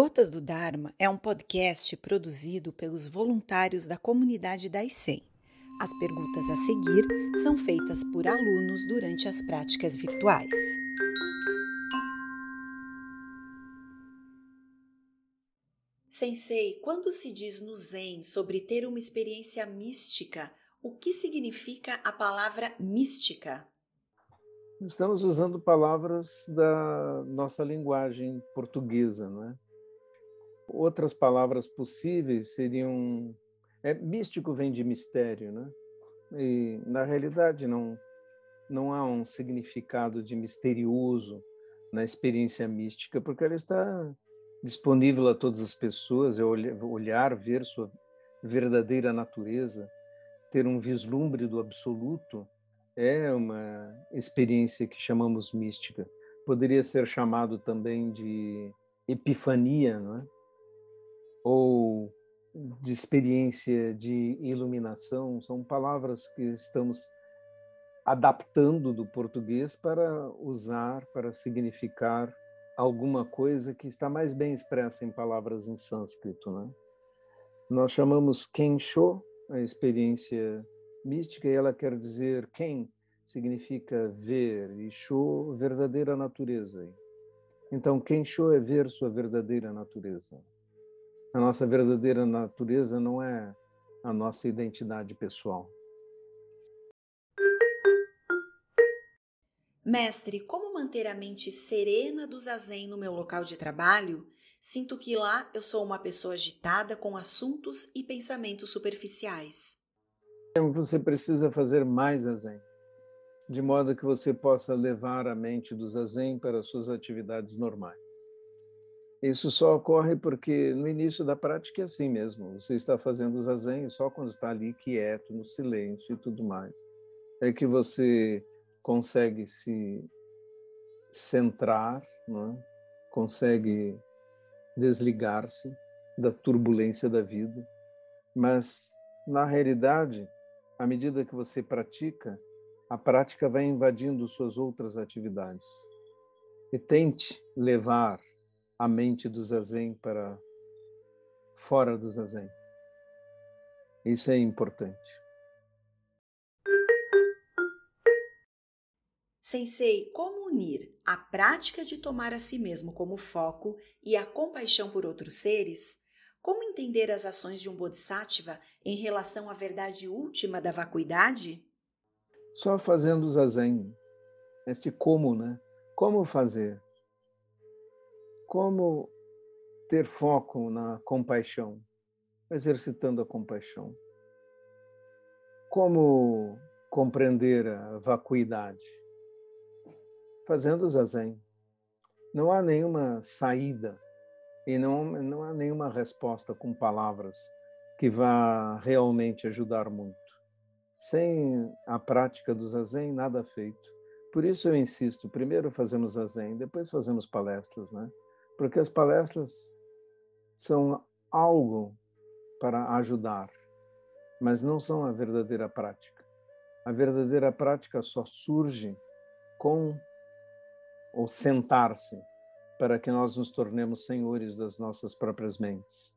Gotas do Dharma é um podcast produzido pelos voluntários da comunidade da ICEM. As perguntas a seguir são feitas por alunos durante as práticas virtuais. Sensei, quando se diz no Zen sobre ter uma experiência mística, o que significa a palavra mística? Estamos usando palavras da nossa linguagem portuguesa, não é? Outras palavras possíveis seriam. É, místico vem de mistério, né? E, na realidade, não, não há um significado de misterioso na experiência mística, porque ela está disponível a todas as pessoas, é olhar, ver sua verdadeira natureza, ter um vislumbre do absoluto, é uma experiência que chamamos mística. Poderia ser chamado também de epifania, não é? Ou de experiência de iluminação, são palavras que estamos adaptando do português para usar, para significar alguma coisa que está mais bem expressa em palavras em sânscrito. Né? Nós chamamos Kensho, a experiência mística, e ela quer dizer Ken, significa ver, e Sho, verdadeira natureza. Então, Kensho é ver sua verdadeira natureza. A nossa verdadeira natureza não é a nossa identidade pessoal. Mestre, como manter a mente serena do zazen no meu local de trabalho? Sinto que lá eu sou uma pessoa agitada com assuntos e pensamentos superficiais. Você precisa fazer mais zazen, de modo que você possa levar a mente do zazen para suas atividades normais. Isso só ocorre porque no início da prática é assim mesmo. Você está fazendo zazen só quando está ali quieto, no silêncio e tudo mais, é que você consegue se centrar, é? consegue desligar-se da turbulência da vida. Mas, na realidade, à medida que você pratica, a prática vai invadindo suas outras atividades. E tente levar a mente do zazen para fora do zazen. Isso é importante. Sensei, como unir a prática de tomar a si mesmo como foco e a compaixão por outros seres? Como entender as ações de um bodhisattva em relação à verdade última da vacuidade? Só fazendo zazen. Este como, né? Como fazer? Como ter foco na compaixão, exercitando a compaixão? Como compreender a vacuidade? Fazendo zazen. Não há nenhuma saída e não, não há nenhuma resposta com palavras que vá realmente ajudar muito. Sem a prática do zazen, nada feito. Por isso eu insisto, primeiro fazemos zazen, depois fazemos palestras, né? Porque as palestras são algo para ajudar, mas não são a verdadeira prática. A verdadeira prática só surge com o sentar-se para que nós nos tornemos senhores das nossas próprias mentes.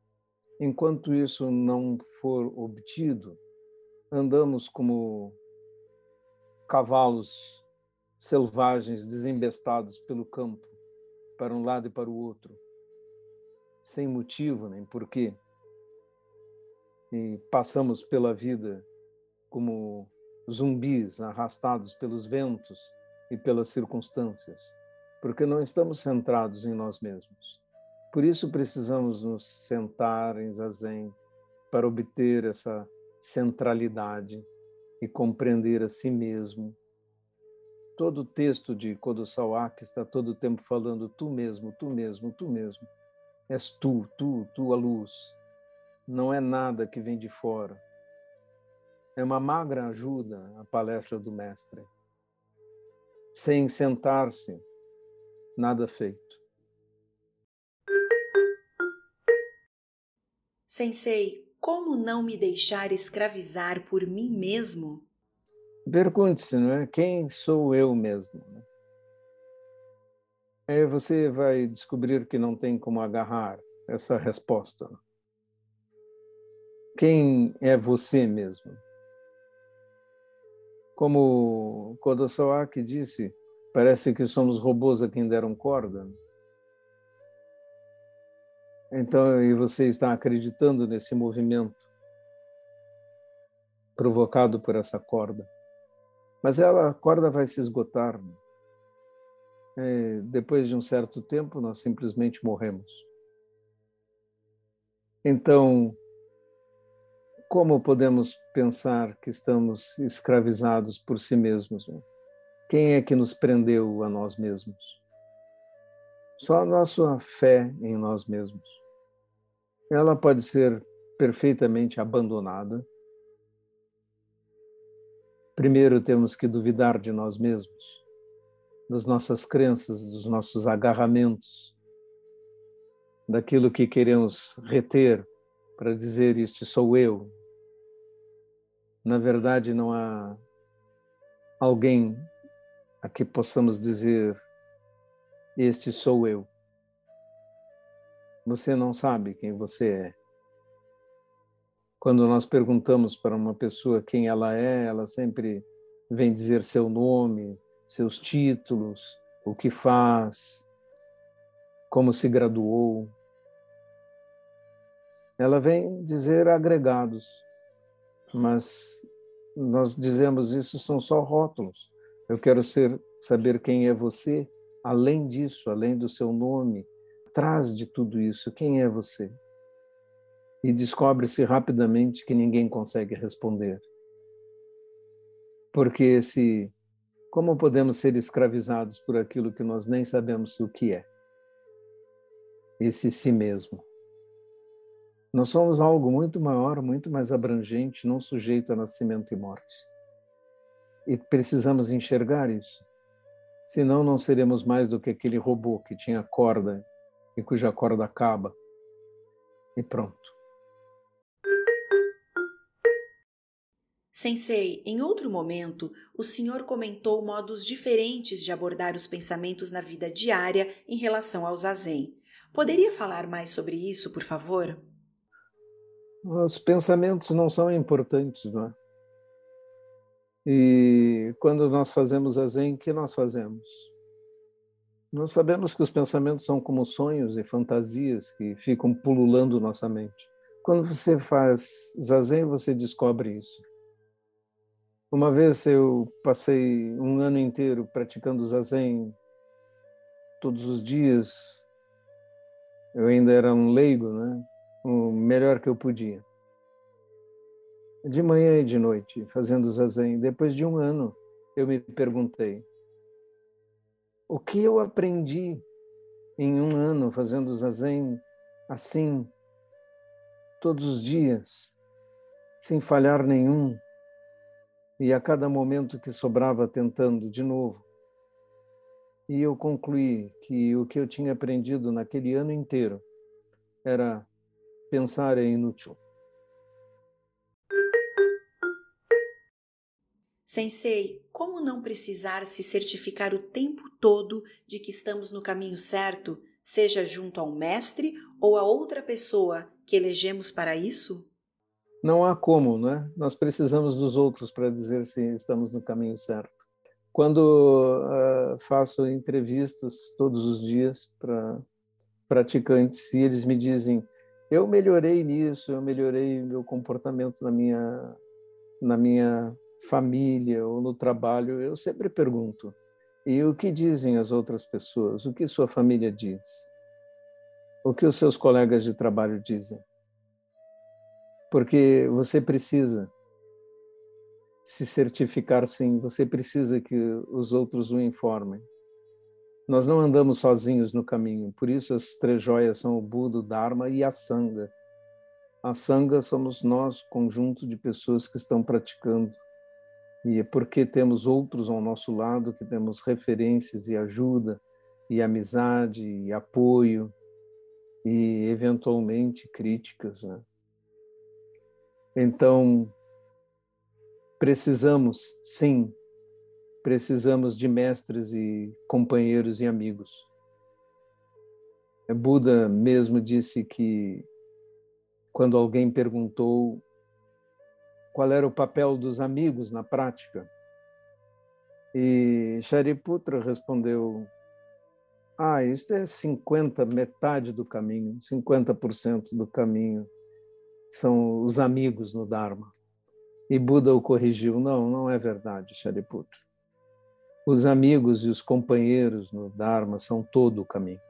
Enquanto isso não for obtido, andamos como cavalos selvagens desembestados pelo campo, para um lado e para o outro, sem motivo nem porquê. E passamos pela vida como zumbis arrastados pelos ventos e pelas circunstâncias, porque não estamos centrados em nós mesmos. Por isso precisamos nos sentar em zazen para obter essa centralidade e compreender a si mesmo todo o texto de Kodosawaki está todo o tempo falando tu mesmo, tu mesmo, tu mesmo. És tu, tu, tu a luz. Não é nada que vem de fora. É uma magra ajuda a palestra do mestre. Sem sentar-se, nada feito. Sensei, como não me deixar escravizar por mim mesmo? Pergunte-se, não é? Quem sou eu mesmo? Aí você vai descobrir que não tem como agarrar essa resposta. Quem é você mesmo? Como Kodosawaki disse, parece que somos robôs a quem deram corda. Então, e você está acreditando nesse movimento provocado por essa corda. Mas ela, a corda vai se esgotar. É, depois de um certo tempo, nós simplesmente morremos. Então, como podemos pensar que estamos escravizados por si mesmos? Né? Quem é que nos prendeu a nós mesmos? Só a nossa fé em nós mesmos. Ela pode ser perfeitamente abandonada. Primeiro temos que duvidar de nós mesmos, das nossas crenças, dos nossos agarramentos, daquilo que queremos reter para dizer isto sou eu. Na verdade, não há alguém a que possamos dizer este sou eu. Você não sabe quem você é. Quando nós perguntamos para uma pessoa quem ela é, ela sempre vem dizer seu nome, seus títulos, o que faz, como se graduou ela vem dizer agregados, mas nós dizemos isso são só rótulos. Eu quero ser saber quem é você, além disso, além do seu nome, atrás de tudo isso, quem é você? E descobre-se rapidamente que ninguém consegue responder. Porque esse como podemos ser escravizados por aquilo que nós nem sabemos o que é? Esse si mesmo. Nós somos algo muito maior, muito mais abrangente, não sujeito a nascimento e morte. E precisamos enxergar isso. Senão, não seremos mais do que aquele robô que tinha corda e cuja corda acaba. E pronto. Sensei, em outro momento, o senhor comentou modos diferentes de abordar os pensamentos na vida diária em relação ao zazen. Poderia falar mais sobre isso, por favor? Os pensamentos não são importantes, não é? E quando nós fazemos a Zen, o que nós fazemos? Nós sabemos que os pensamentos são como sonhos e fantasias que ficam pululando nossa mente. Quando você faz zazen, você descobre isso. Uma vez eu passei um ano inteiro praticando zazen todos os dias. Eu ainda era um leigo, né? o melhor que eu podia. De manhã e de noite, fazendo zazen. Depois de um ano, eu me perguntei: o que eu aprendi em um ano fazendo zazen assim, todos os dias, sem falhar nenhum, e a cada momento que sobrava tentando de novo? E eu concluí que o que eu tinha aprendido naquele ano inteiro era pensar é inútil. Sensei, como não precisar se certificar o tempo todo de que estamos no caminho certo, seja junto a um mestre ou a outra pessoa que elegemos para isso? Não há como, né? Nós precisamos dos outros para dizer se estamos no caminho certo. Quando uh, faço entrevistas todos os dias para praticantes e eles me dizem eu melhorei nisso, eu melhorei meu comportamento na minha na minha família ou no trabalho, eu sempre pergunto: e o que dizem as outras pessoas? O que sua família diz? O que os seus colegas de trabalho dizem? Porque você precisa se certificar sim, você precisa que os outros o informem. Nós não andamos sozinhos no caminho, por isso as três joias são o Buda, o Dharma e a Sangha. A Sangha somos nós, conjunto de pessoas que estão praticando. E é porque temos outros ao nosso lado, que temos referências e ajuda, e amizade, e apoio, e eventualmente críticas. Né? Então, precisamos, sim, Precisamos de mestres e companheiros e amigos. Buda mesmo disse que quando alguém perguntou qual era o papel dos amigos na prática, e Shariputra respondeu: Ah, isto é 50, metade do caminho, 50% do caminho são os amigos no Dharma. E Buda o corrigiu: Não, não é verdade, Shariputra. Os amigos e os companheiros no Dharma são todo o caminho.